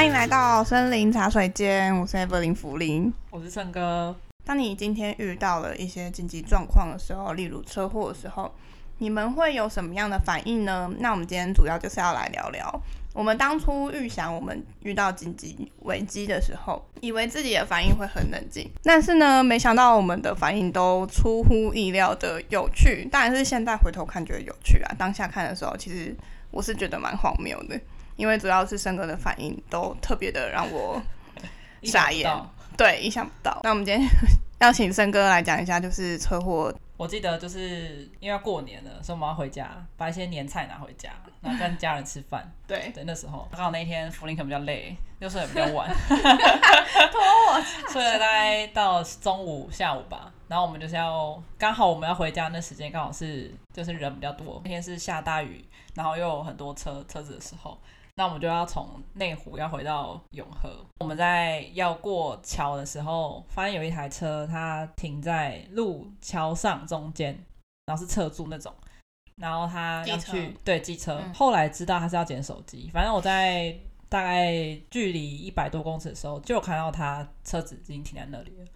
欢迎来到森林茶水间，我是 Evelyn 福林，我是胜哥。当你今天遇到了一些紧急状况的时候，例如车祸的时候，你们会有什么样的反应呢？那我们今天主要就是要来聊聊，我们当初预想我们遇到紧急危机的时候，以为自己的反应会很冷静，但是呢，没想到我们的反应都出乎意料的有趣。当然是现在回头看觉得有趣啊，当下看的时候，其实我是觉得蛮荒谬的，因为主要是森哥的反应都特别的让我 傻眼。对，意想不到。那我们今天 要请森哥来讲一下，就是车祸。我记得就是因为要过年了，所以我们要回家，把一些年菜拿回家，然后跟家人吃饭。对对，那时候刚好那天福林可能比较累，又睡得比较晚，拖我睡了大概到中午下午吧。然后我们就是要刚好我们要回家那时间刚好是就是人比较多，那天是下大雨，然后又有很多车车子的时候。那我们就要从内湖要回到永和。我们在要过桥的时候，发现有一台车，它停在路桥上中间，然后是侧柱那种。然后他要去对机车，嗯、后来知道他是要捡手机。反正我在大概距离一百多公尺的时候，就有看到他车子已经停在那里了。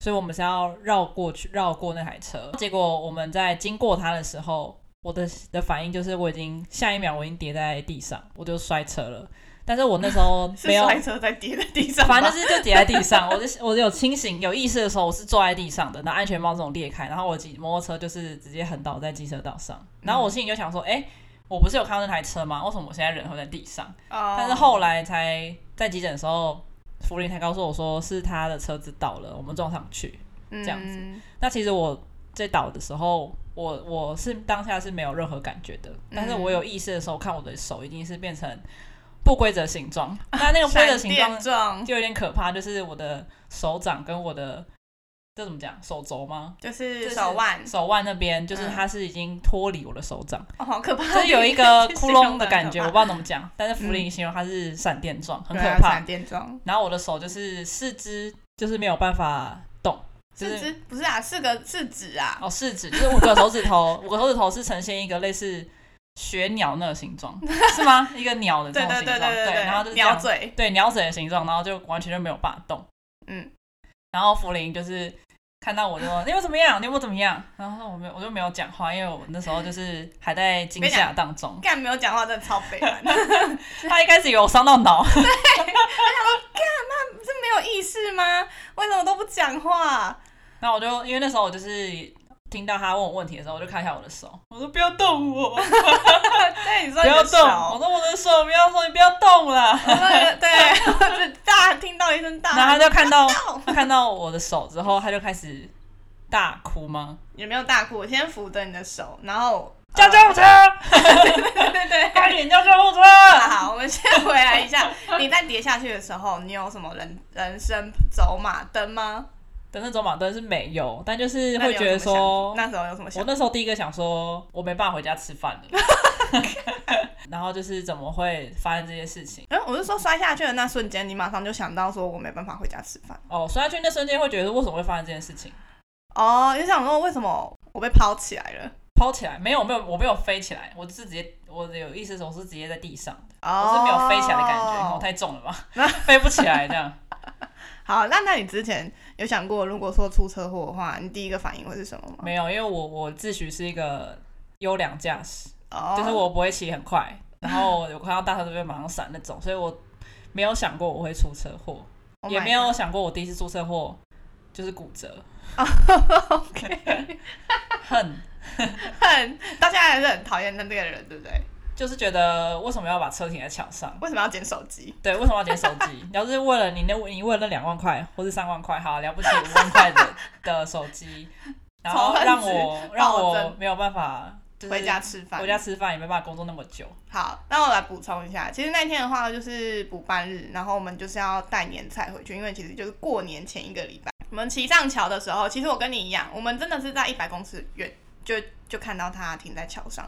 所以我们是要绕过去，绕过那台车。结果我们在经过他的时候。我的的反应就是，我已经下一秒我已经跌在地上，我就摔车了。但是我那时候 没有摔车在跌在地上，反正就是就跌在地上。我就我有清醒有意识的时候，我是坐在地上的，那安全帽这种裂开，然后我骑摩托车就是直接横倒在机车道上。然后我心里就想说，哎、欸，我不是有看到那台车吗？为什么我现在人会在地上？哦、但是后来才在急诊的时候，福林才告诉我说，是他的车子倒了，我们撞上去这样子。嗯、那其实我在倒的时候。我我是当下是没有任何感觉的，但是我有意识的时候，看我的手已经是变成不规则形状。那那个不规则形状就有点可怕，就是我的手掌跟我的这怎么讲？手肘吗？就是手腕，手腕那边就是它是已经脱离我的手掌，哦，好可怕！就是有一个 窟窿的感觉，我不知道怎么讲。但是福林形容它是闪电状，很可怕。闪电状。然后我的手就是四肢就是没有办法动。四指不是啊，四个四指啊。哦，四指就是五个手指头，五个手指头是呈现一个类似雪鸟那个形状，是吗？一个鸟的这种形状，对，然后就是鸟嘴，对，鸟嘴的形状，然后就完全就没有办法动。嗯，然后茯苓就是看到我就说：“你又怎么样？你有没有怎么样？”然后我没有，我就没有讲话，因为我那时候就是还在惊吓当中。干没有讲话，真的超悲惨。他一开始有伤到脑。对，他想说：“干，那不是没有意识吗？为什么都不讲话？”然后我就因为那时候我就是听到他问我问题的时候，我就看一下我的手，我说不要动我，对，你说你不要动，我说我的手不要说你不要动了，对，大听到一声大，然后他就看到看到我的手之后，他就开始大哭吗？也没有大哭，我先扶着你的手，然后叫救护车，对对对，快点叫救护车。好，我们先回来一下，你在跌下去的时候，你有什么人人生走马灯吗？等那走马灯是没有，但就是会觉得说那，那时候有什么想？我那时候第一个想说，我没办法回家吃饭了。然后就是怎么会发生这些事情？嗯，我是说摔下去的那瞬间，你马上就想到说我没办法回家吃饭。哦，摔下去那瞬间会觉得为什么会发生这件事情？哦，你想说为什么我被抛起来了？抛起来？没有没有，我没有飞起来，我是直接我有意思的时候是直接在地上的，哦、我是没有飞起来的感觉，我太重了吧？那飞不起来这样。好，那那你之前有想过，如果说出车祸的话，你第一个反应会是什么吗？没有，因为我我自诩是一个优良驾驶，oh. 就是我不会骑很快，然后我看到大车都会马上闪那种，所以我没有想过我会出车祸，oh、也没有想过我第一次出车祸就是骨折。OK，恨恨，到现在还是很讨厌那这个人，对不对？就是觉得为什么要把车停在桥上？为什么要捡手机？对，为什么要捡手机？要是为了你那，你为了那两万块或是三万块，好了不起五万块的 的手机，然后让我让我没有办法回家吃饭，回家吃饭也没办法工作那么久。好，那我来补充一下，其实那天的话就是补办日，然后我们就是要带年菜回去，因为其实就是过年前一个礼拜，我们骑上桥的时候，其实我跟你一样，我们真的是在一百公尺远就就看到它停在桥上。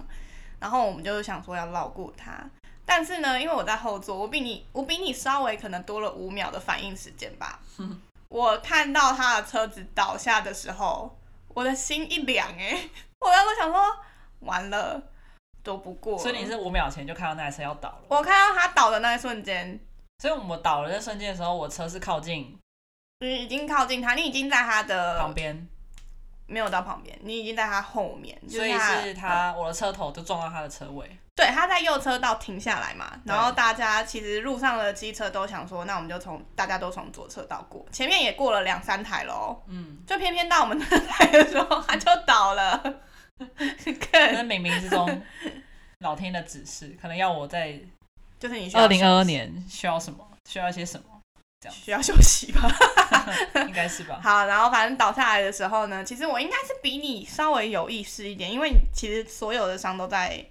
然后我们就想说要绕过它，但是呢，因为我在后座，我比你我比你稍微可能多了五秒的反应时间吧。嗯、我看到他的车子倒下的时候，我的心一凉哎，我当时想说完了，躲不过。所以你是五秒前就看到那台车要倒了？我看到他倒的那一瞬间，所以我们倒了那瞬间的时候，我车是靠近，你已经靠近他，你已经在他的旁边，没有到旁边，你已经在他后面，所以是他、嗯、我的车头就撞到他的车尾。对，他在右车道停下来嘛，然后大家其实路上的机车都想说，那我们就从大家都从左车道过，前面也过了两三台喽，嗯，就偏偏到我们那台的时候，他就倒了。那冥冥之中，老天的指示，可能要我在，就是你二零二二年需要什么，需要一些什么，这样。需要休息吧，应该是吧。好，然后反正倒下来的时候呢，其实我应该是比你稍微有意识一点，因为其实所有的伤都在。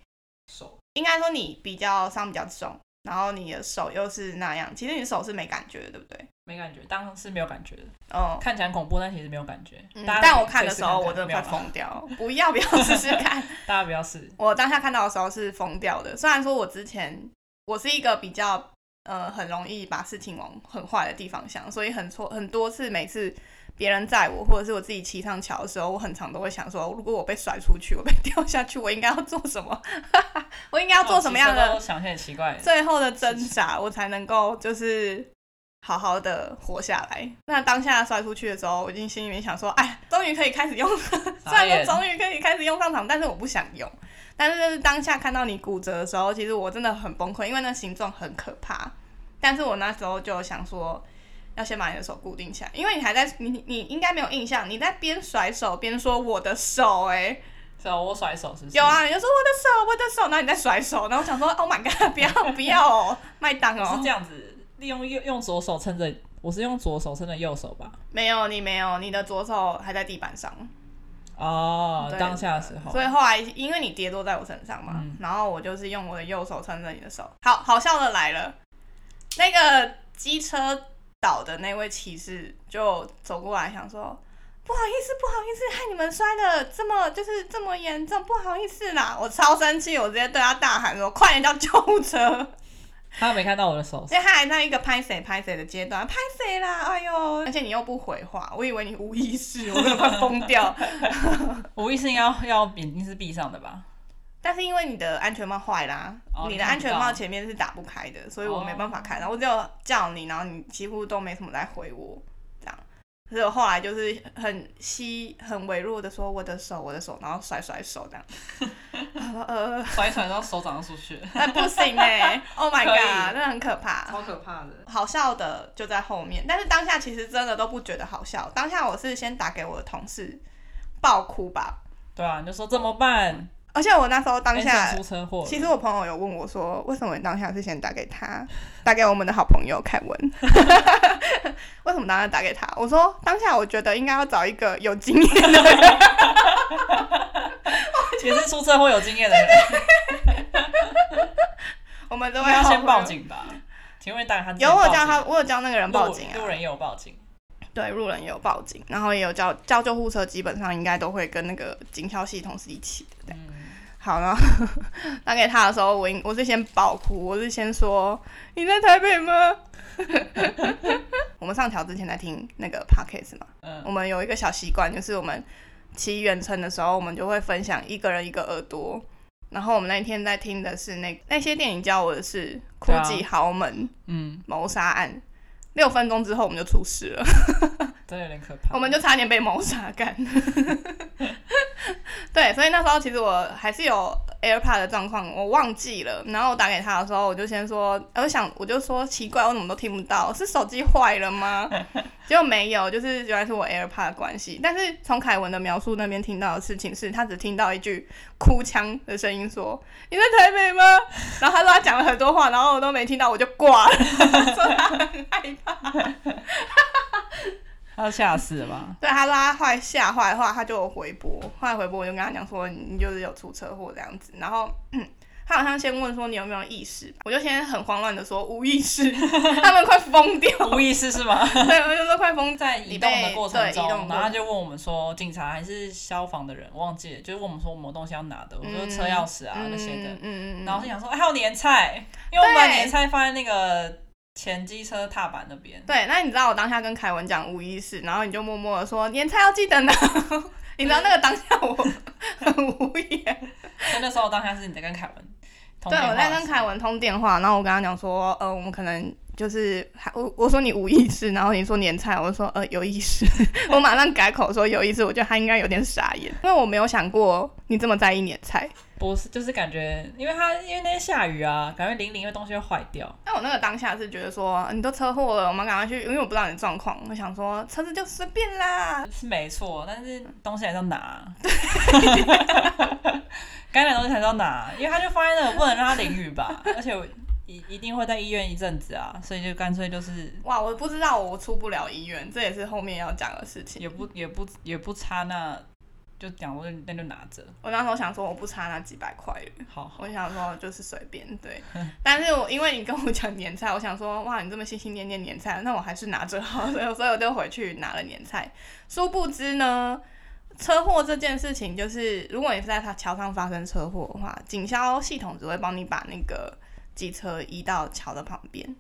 手应该说你比较伤比较重，然后你的手又是那样，其实你手是没感觉的，对不对？没感觉，当时没有感觉的。哦，看起来恐怖，但其实没有感觉。嗯、但我看的时候，我真的快疯掉。不要不要试试看，大家不要试。我当下看到的时候是疯掉的。虽然说我之前我是一个比较呃很容易把事情往很坏的地方想，所以很错很多次，每次。别人载我，或者是我自己骑上桥的时候，我很常都会想说，如果我被甩出去，我被 掉下去，我应该要做什么？我应该要做什么样的？哦、想些很奇怪。最后的挣扎，我才能够就是好好的活下来。那当下摔出去的时候，我已经心里面想说，哎，终于可以开始用了，虽然说终于可以开始用上场，但是我不想用。但是就是当下看到你骨折的时候，其实我真的很崩溃，因为那形状很可怕。但是我那时候就想说。要先把你的手固定起来，因为你还在，你你应该没有印象，你在边甩手边说我的手、欸，哎，是啊，我甩手是不是？有啊，你就说我的手，我的手，然后你在甩手，然后我想说，Oh my god，不要不要哦，麦当哦，是这样子，利用用用左手撑着，我是用左手撑着右手吧？没有，你没有，你的左手还在地板上。哦，当下的时候。所以后来因为你跌落在我身上嘛，嗯、然后我就是用我的右手撑着你的手。好好笑的来了，那个机车。倒的那位骑士就走过来，想说：“不好意思，不好意思，害你们摔的这么就是这么严重，不好意思啦。”我超生气，我直接对他大喊说：“快点叫救护车！” 他没看到我的手，因为他还在一个拍谁拍谁的阶段，拍谁啦？哎呦！而且你又不回话，我以为你无意识，我真的快疯掉。无意识要要眼睛是闭上的吧？但是因为你的安全帽坏啦，哦、你的安全帽前面是打不开的，所以我没办法开。然后我只有叫你，然后你几乎都没什么在回我，这样。所以我后来就是很稀、很微弱的说我的手，我的手，然后甩甩手这样。呃，甩一甩，然后手掌出去。那不行哎、欸！Oh my god，以真的很可怕，超可怕的。好笑的就在后面，但是当下其实真的都不觉得好笑。当下我是先打给我的同事，爆哭吧。对啊，你就说怎么办？而且我那时候当下，其实我朋友有问我说，为什么你当下是先打给他，打给我们的好朋友凯文？为什么当下打给他？我说当下我觉得应该要找一个有经验的人，也是出车祸有经验的人。我们都会要先报警吧？请问大家有我叫他，我有叫那个人报警啊，路人也有报警。对，路人也有报警，然后也有叫叫救护车，基本上应该都会跟那个警消系统是一起的。嗯好然后，打给他的时候，我我是先爆哭，我是先说你在台北吗？我们上桥之前在听那个 podcast 嘛，嗯、我们有一个小习惯，就是我们骑远程的时候，我们就会分享一个人一个耳朵。然后我们那天在听的是那那些电影教我的是《哭泣豪门》嗯谋杀案。六分钟之后我们就出事了，真的有点可怕。我们就差点被谋杀干。对，所以那时候其实我还是有 AirPod 的状况，我忘记了。然后我打给他的时候，我就先说，我想我就说奇怪，我怎么都听不到？是手机坏了吗？结果没有，就是原来是我 AirPod 的关系。但是从凯文的描述那边听到的事情是，他只听到一句哭腔的声音，说你在台北吗？然后他说他讲了很多话，然后我都没听到，我就挂了，说他很害怕。他吓死了吧？对，他说他后来吓坏的话，他就回拨。后来回拨，我就跟他讲说，你就是有出车祸这样子。然后 他好像先问说你有没有意识，我就先很慌乱的说无意识。他们快疯掉，无意识是吗？对，我就说快疯。在移动的过程中，然后他就问我们说，警察还是消防的人，忘记了，就是问我们说我们有东西要拿的，我说车钥匙啊、嗯、那些的。嗯嗯嗯。然后就想说，还有年菜，因为我们把年菜放在那个。前机车踏板那边。对，那你知道我当下跟凯文讲无意识，然后你就默默的说年菜要记得呢。你知道那个当下我很无言。那时候当下是你在跟凯文通电话。对，我在跟凯文通电话，然后我跟他讲说，呃，我们可能。就是我我说你无意识，然后你说年菜，我说呃有意识，我马上改口说有意识，我觉得他应该有点傻眼，因为我没有想过你这么在意年菜。不是，就是感觉，因为他因为那天下雨啊，感觉淋淋，因为东西会坏掉。那我那个当下是觉得说，你都车祸了，我们赶快去，因为我不知道你的状况，我想说车子就随便啦。是没错，但是东西还是要拿。该拿东西还是要拿，因为他就放在那，不能让他淋雨吧，而且一一定会在医院一阵子啊，所以就干脆就是。哇，我不知道我出不了医院，这也是后面要讲的事情。也不也不也不差那。就讲我那就拿着。我那时候想说我不差那几百块，好，好，我想说就是随便对。但是我因为你跟我讲年菜，我想说哇，你这么心心念念年菜，那我还是拿着好，所 以所以我就回去拿了年菜。殊不知呢，车祸这件事情就是，如果你是在他桥上发生车祸的话，警消系统只会帮你把那个机车移到桥的旁边，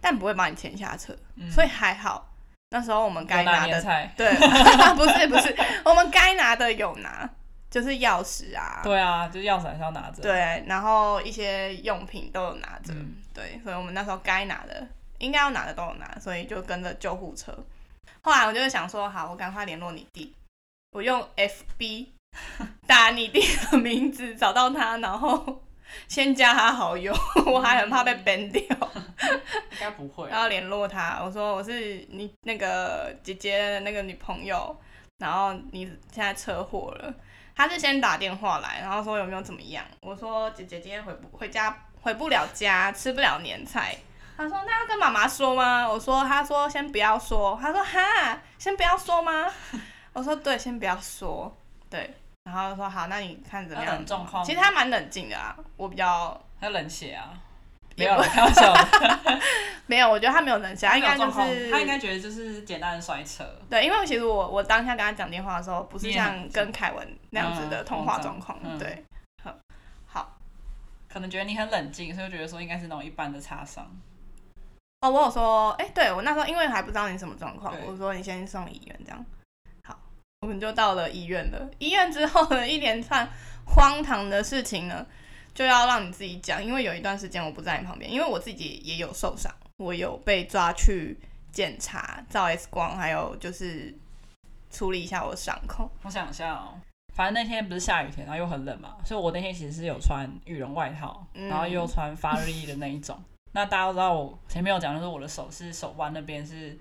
但不会把你牵下车，嗯、所以还好。那时候我们该拿的拿对，不是不是，我们该拿的有拿，就是钥匙啊，对啊，就是钥匙还是要拿着，对，然后一些用品都有拿着，嗯、对，所以我们那时候该拿的应该要拿的都有拿，所以就跟着救护车。后来我就想说，好，我赶快联络你弟，我用 FB 打你弟的名字找到他，然后。先加他好友，我还很怕被 ban 掉。应该不会。然后联络他，我说我是你那个姐姐的那个女朋友，然后你现在车祸了。他是先打电话来，然后说有没有怎么样？我说姐姐今天回不回家，回不了家，吃不了年菜。他说那要跟妈妈说吗？我说他说先不要说。他说哈，先不要说吗？我说对，先不要说，对。然后说好，那你看怎么样？状况其实他蛮冷静的啊，我比较他冷血啊，没有开玩笑，没有，我觉得他没有冷血，他应该就是他应该觉得就是简单的摔车。对，因为其实我我当下跟他讲电话的时候，不是像跟凯文那样子的通话状况，嗯、对，好，好，可能觉得你很冷静，所以觉得说应该是那种一般的擦伤。哦，我有说，哎，对我那时候因为还不知道你什么状况，我说你先送医院这样。我们就到了医院了。医院之后呢，一连串荒唐的事情呢，就要让你自己讲。因为有一段时间我不在你旁边，因为我自己也有受伤，我有被抓去检查、照 X 光，还有就是处理一下我的伤口。我想一下哦，反正那天不是下雨天，然后又很冷嘛，所以我那天其实是有穿羽绒外套，然后又穿发热衣的那一种。嗯、那大家都知道，我前面有讲，就是我的手是手腕那边是。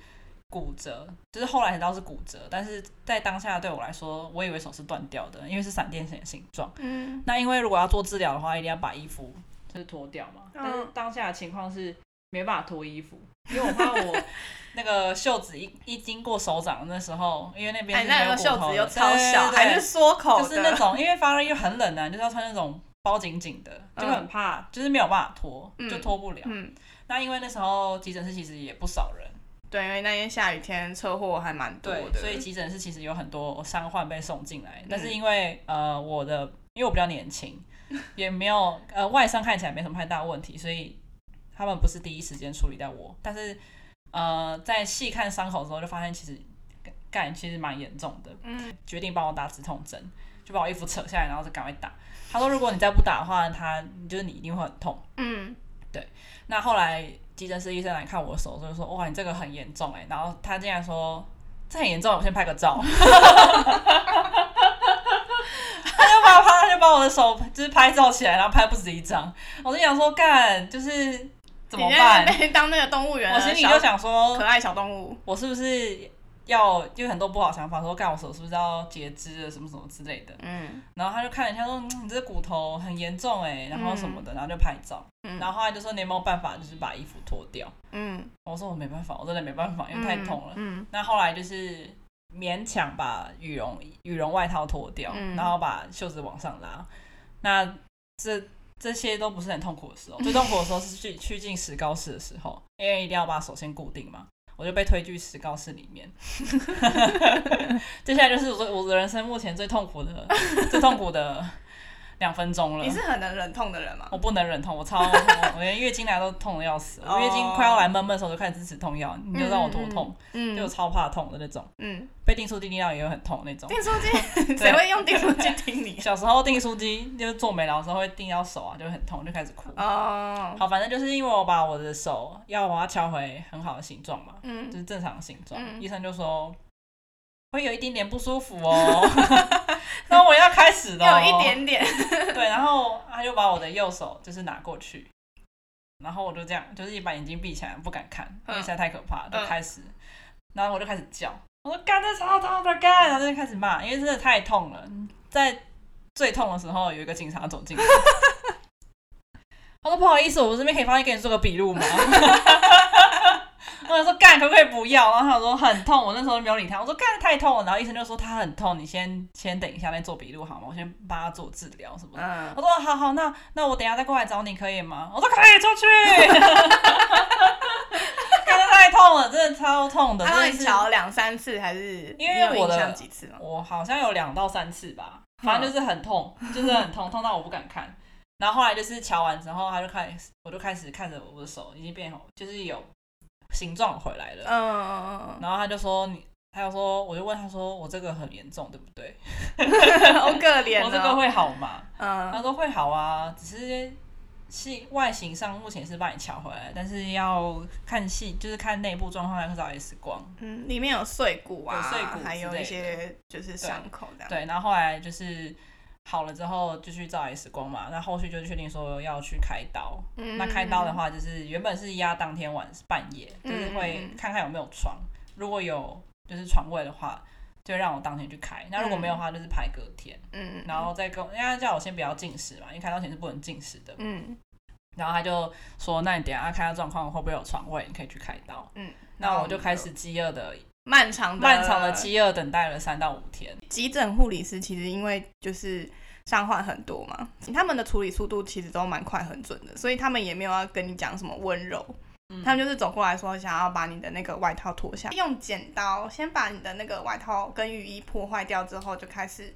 骨折，就是后来才知道是骨折，但是在当下对我来说，我以为手是断掉的，因为是闪电形的形状。嗯，那因为如果要做治疗的话，一定要把衣服就是脱掉嘛。但是当下的情况是没办法脱衣服，因为我怕我 那个袖子一一经过手掌的那时候，因为那边是没有骨头的，袖子又超小，还是缩口，就是那种因为发热又很冷啊，就是要穿那种包紧紧的，就很怕，就是没有办法脱，就脱不了。嗯，那因为那时候急诊室其实也不少人。对，因为那天下雨天，车祸还蛮多的，所以急诊室其实有很多伤患被送进来。嗯、但是因为呃我的，因为我比较年轻，也没有呃外伤看起来没什么太大问题，所以他们不是第一时间处理掉我。但是呃在细看伤口的时候，就发现其实干其实蛮严重的。嗯，决定帮我打止痛针，就把我衣服扯下来，然后就赶快打。他说如果你再不打的话，他就是你一定会很痛。嗯，对。那后来。急诊室医生来看我的手，就说：“哇，你这个很严重哎。”然后他竟然说：“这很严重，我先拍个照。”他就把他就把我的手就是拍照起来，然后拍不止一张。我就想说，干就是怎么办？当那个动物园，我心里就想说，可爱小动物，我是不是？要就很多不好想法，说干我手是不是要截肢了什么什么之类的。嗯，然后他就看了一下，说、嗯、你这骨头很严重哎，然后什么的，然后就拍照。嗯，然后后来就说你有没有办法，就是把衣服脱掉。嗯，我说我没办法，我真的没办法，因为太痛了。嗯，那后来就是勉强把羽绒羽绒外套脱掉，嗯、然后把袖子往上拉。那这这些都不是很痛苦的时候，最痛苦的时候是去去进石膏室的时候，因为一定要把手先固定嘛。我就被推去石膏室里面，接下来就是我我的人生目前最痛苦的、最痛苦的两分钟了。你是很能忍痛的人吗？我不能忍痛，我超痛，我连月经来都痛的要死。我月经快要来闷闷的时候，就开始吃止痛药，你就让我多痛，嗯，就超怕痛的那种。嗯，被订书机钉到也会很痛那种。订书机，谁会用订书机钉你？小时候订书机就是做美劳的时候会钉到手啊，就会很痛，就开始哭。哦，好，反正就是因为我把我的手要把它敲回很好的形状嘛，嗯，就是正常的形状。医生就说会有一点点不舒服哦。那我要开始了，有一点点。对，然后他就把我的右手就是拿过去，然后我就这样，就是一把眼睛闭起来，不敢看，因为实在太可怕，就开始，然后我就开始叫，我说干这超痛的干，然后就开始骂，因为真的太痛了，在最痛的时候有一个警察走进来，他说不好意思，我这边可以方便给你做个笔录吗？我想说干可不可以不要？然后他说很痛，我那时候没有理他。我说干太痛了，然后医生就说他很痛，你先先等一下，再做笔录好吗？我先帮他做治疗什么的。嗯、我说好好，那那我等一下再过来找你可以吗？我说可以，出去。真的太痛了，真的超痛的。他你瞧两三次还是？因为我的几次我好像有两到三次吧，反正就是很痛，就是很痛，痛到我不敢看。然后后来就是瞧完之后，他就开始，我就开始看着我的手已经变红，就是有。形状回来了，嗯，然后他就说你，他就说，我就问他说，我这个很严重，对不对？好可怜，我这个会好吗？嗯，他说会好啊，只是是外形上目前是帮你乔回来，但是要看细，就是看内部状况要找 X 光，嗯，里面有碎骨啊，有碎骨，还有一些就是伤口这样，对，然后后来就是。好了之后就去照 X 光嘛，那后续就确定说要去开刀。嗯、那开刀的话，就是原本是压当天晚半夜，嗯、就是会看看有没有床，如果有就是床位的话，就让我当天去开。那如果没有的话，就是排隔天。嗯，然后再跟，因为他叫我先不要进食嘛，因为开刀前是不能进食的。嗯，然后他就说，那你等下看下状况会不会有床位，你可以去开刀。嗯，那我就开始饥饿的。漫长的漫长的饥饿等待了三到五天。急诊护理师其实因为就是伤患很多嘛，他们的处理速度其实都蛮快很准的，所以他们也没有要跟你讲什么温柔，嗯、他们就是走过来说想要把你的那个外套脱下，用剪刀先把你的那个外套跟雨衣破坏掉之后，就开始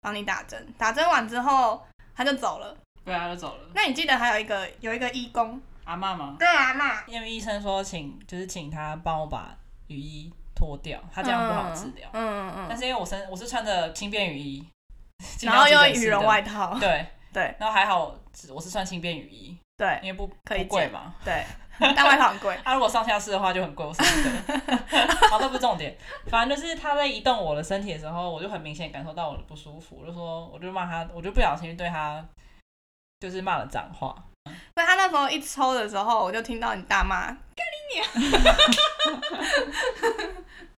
帮你打针。打针完之后他就走了，对啊，他就走了。那你记得还有一个有一个义工阿嬷吗？对阿嬷，因为医生说请就是请他帮我把雨衣。脱掉，他这样不好治疗。嗯嗯嗯。但是因为我身我是穿着轻便雨衣，然后又羽绒外套。对对。然后还好，我是穿轻便雨衣。对。因为不可以贵嘛。对。但外套很贵。他 如果上下式的话就很贵，我舍不得。好，这不是重点。反正就是他在移动我的身体的时候，我就很明显感受到我的不舒服，我就说，我就骂他，我就不小心对他，就是骂了脏话。所以他那时候一抽的时候，我就听到你大骂。干你娘！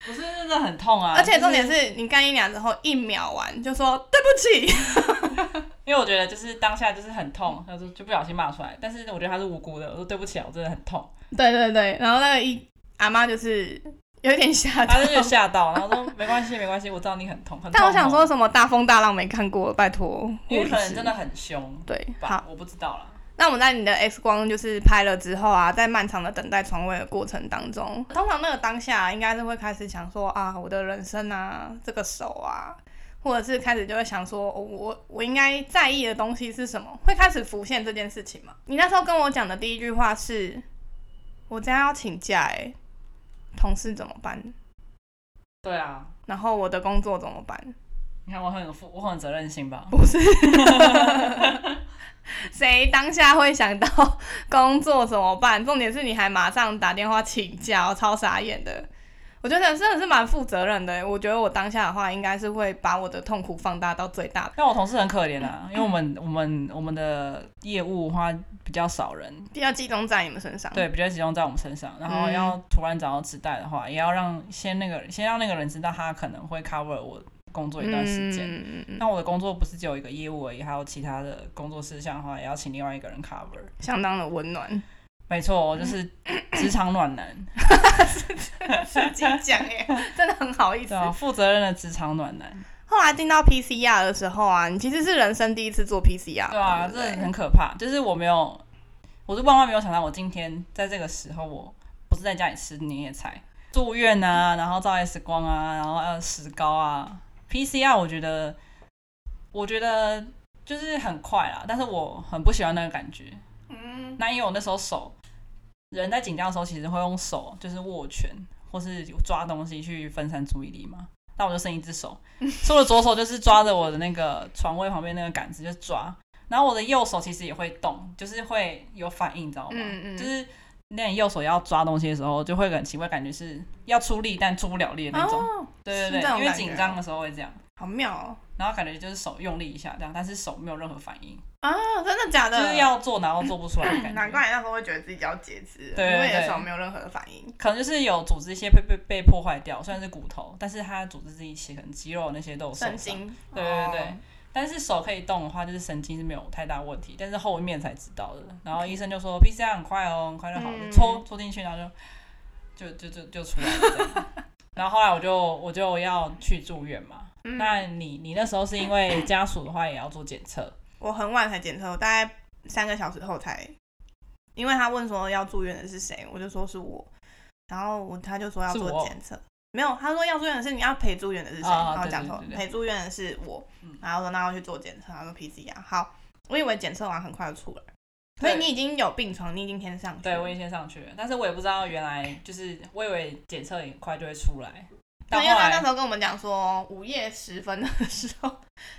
不是真的很痛啊！而且重点是你干一两之后一秒完就说对不起，因为我觉得就是当下就是很痛，他说就不小心骂出来，但是我觉得他是无辜的，我说对不起啊，我真的很痛。对对对，然后那个一阿妈就是有点吓到，他就吓到，然后说没关系没关系，我知道你很痛很痛。但我想说什么大风大浪没看过，拜托，因为可能真的很凶，对，好，我不知道了。那我们在你的 X 光就是拍了之后啊，在漫长的等待床位的过程当中，通常那个当下应该是会开始想说啊，我的人生啊，这个手啊，或者是开始就会想说，哦、我我应该在意的东西是什么？会开始浮现这件事情吗？你那时候跟我讲的第一句话是，我将要请假，哎，同事怎么办？对啊，然后我的工作怎么办？你看我很有负，我很有责任心吧？不是。谁当下会想到工作怎么办？重点是你还马上打电话请假，我超傻眼的。我觉得真的是蛮负责任的。我觉得我当下的话，应该是会把我的痛苦放大到最大。但我同事很可怜啊，因为我们我们我们的业务的话比较少人，比较集中在你们身上。对，比较集中在我们身上。然后要突然找到纸袋的话，也要让先那个先让那个人知道他可能会 cover 我。工作一段时间，那、嗯、我的工作不是只有一个业务而已，还有其他的工作事项的话，也要请另外一个人 cover，相当的温暖。没错，我就是职场暖男，是真的很好意思。负责任的职场暖男。后来进到 PCR 的时候啊，你其实是人生第一次做 PCR，对啊，这很可怕。就是我没有，我是万万没有想到，我今天在这个时候，我不是在家里吃年夜菜，住院啊，然后照 X 光啊，然后要石膏啊。PCR，我觉得，我觉得就是很快啦，但是我很不喜欢那个感觉。嗯，那因为我那时候手人在紧张的时候，其实会用手就是握拳或是抓东西去分散注意力嘛。那我就剩一只手，所以我的左手就是抓着我的那个床位旁边那个杆子就抓，然后我的右手其实也会动，就是会有反应，你知道吗？嗯嗯，就是那你右手要抓东西的时候，就会很奇怪，感觉是要出力但出不了力的那种。哦、对对对，因为紧张的时候会这样。好妙哦。然后感觉就是手用力一下这样，但是手没有任何反应。啊，真的假的？就是要做，然后做不出来的感觉。难怪你那时候会觉得自己要截肢，对，因为你的手没有任何的反应。可能就是有组织一些被被被破坏掉，虽然是骨头，但是它组织是一起，可能肌肉那些都有受伤。神经。对对对。哦、但是手可以动的话，就是神经是没有太大问题，但是后面才知道的。然后医生就说 PCR 很快哦，很快就好了，嗯、戳戳进去，然后就就就就就出来了。然后后来我就我就要去住院嘛。嗯、那你你那时候是因为家属的话也要做检测？我很晚才检测，我大概三个小时后才，因为他问说要住院的是谁，我就说是我，然后我他就说要做检测，没有，他说要住院的是你要陪住院的是谁，然后讲错，陪住院的是我，然后说那要去做检测，他说 PCR，好，我以为检测完很快就出来，所以你已经有病床，你已经先上去，对，我已经先上去了，但是我也不知道原来就是我以为检测很快就会出来。对，因为他那时候跟我们讲说，午夜时分的时候，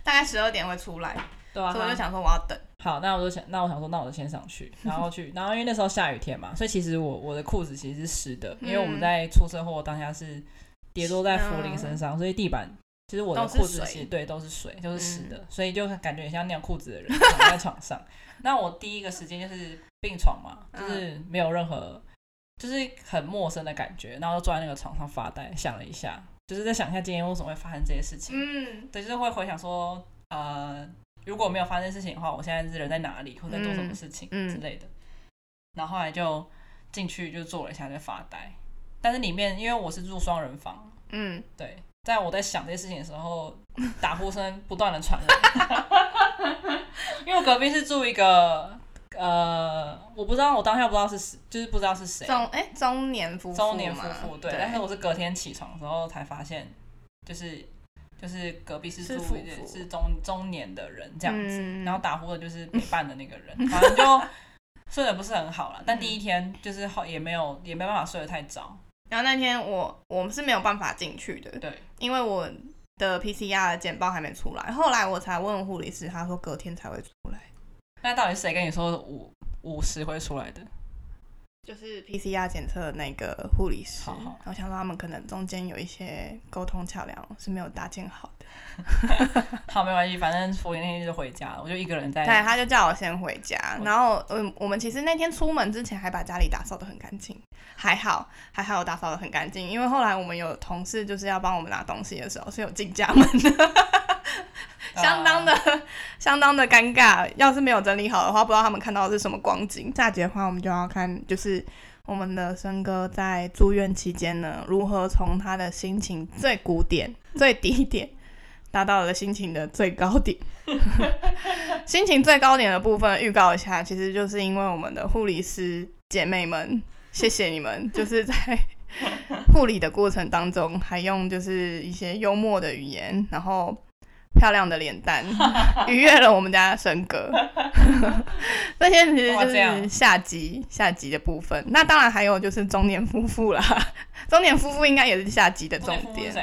大概十二点会出来，对啊，所以我就想说我要等。好，那我就想，那我想说，那我就先上去，然后去，然后因为那时候下雨天嘛，所以其实我我的裤子其实是湿的，因为我们在出车祸当下是跌落在福林身上，所以地板其实我的裤子其实对都是水，就是湿的，所以就感觉很像尿裤子的人 躺在床上。那我第一个时间就是病床嘛，就是没有任何。就是很陌生的感觉，然后就坐在那个床上发呆，想了一下，就是在想一下今天为什么会发生这些事情。嗯，对，就是会回想说，呃，如果没有发生事情的话，我现在是人在哪里，或者在做什么事情之类的。然后后来就进去就坐了一下，在发呆。但是里面因为我是住双人房，嗯，对，在我在想这些事情的时候，打呼声不断的传来，因为我隔壁是住一个。呃，我不知道，我当下不知道是谁，就是不知道是谁。中哎、欸，中年夫妇。中年夫妇，对。对，但是我是隔天起床的时候才发现，就是就是隔壁是住是中中年的人这样子，嗯、然后打呼的就是陪伴的那个人，反正就睡得不是很好了。但第一天就是后也没有也没办法睡得太早。然后那天我我们是没有办法进去的，对，因为我的 PCR 的简报还没出来，后来我才问护理师，他说隔天才会出来。那到底谁跟你说五五十会出来的？就是 PCR 检测的那个护理师。好好，我想说他们可能中间有一些沟通桥梁是没有搭建好的。好，没关系，反正福林那天就回家了，我就一个人在。对，他就叫我先回家，然后嗯，我们其实那天出门之前还把家里打扫的很干净，还好还好，我打扫的很干净，因为后来我们有同事就是要帮我们拿东西的时候是有进家门的。相当的，啊、相当的尴尬。要是没有整理好的话，不知道他们看到的是什么光景。下集的话，我们就要看，就是我们的笙歌在住院期间呢，如何从他的心情最谷点、最低点，达到了心情的最高点。心情最高点的部分，预告一下，其实就是因为我们的护理师姐妹们，谢谢你们，就是在护理的过程当中，还用就是一些幽默的语言，然后。漂亮的脸蛋 愉悦了我们家的笙歌，这些其实就是下集下集的部分。那当然还有就是中年夫妇啦，中年夫妇应该也是下集的重点。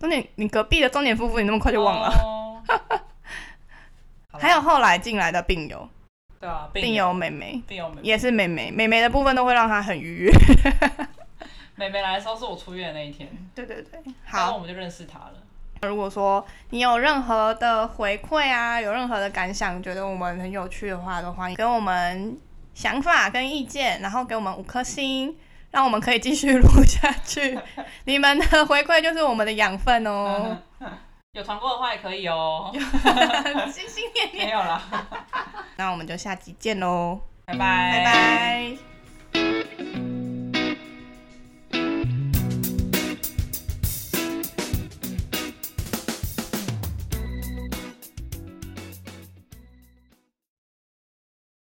中年，你隔壁的中年夫妇，你那么快就忘了？哦、还有后来进来的病友，对啊，病友。妹妹，病友妹妹。也是妹妹，妹妹的部分都会让她很愉悦。妹妹来的时候是我出院的那一天，对对对，好，然后我们就认识她了。如果说你有任何的回馈啊，有任何的感想，觉得我们很有趣的话，都欢迎给我们想法跟意见，然后给我们五颗星，让我们可以继续录下去。你们的回馈就是我们的养分哦。有传过的话也可以哦。心心念念。没有啦。那我们就下集见喽，拜拜，拜拜。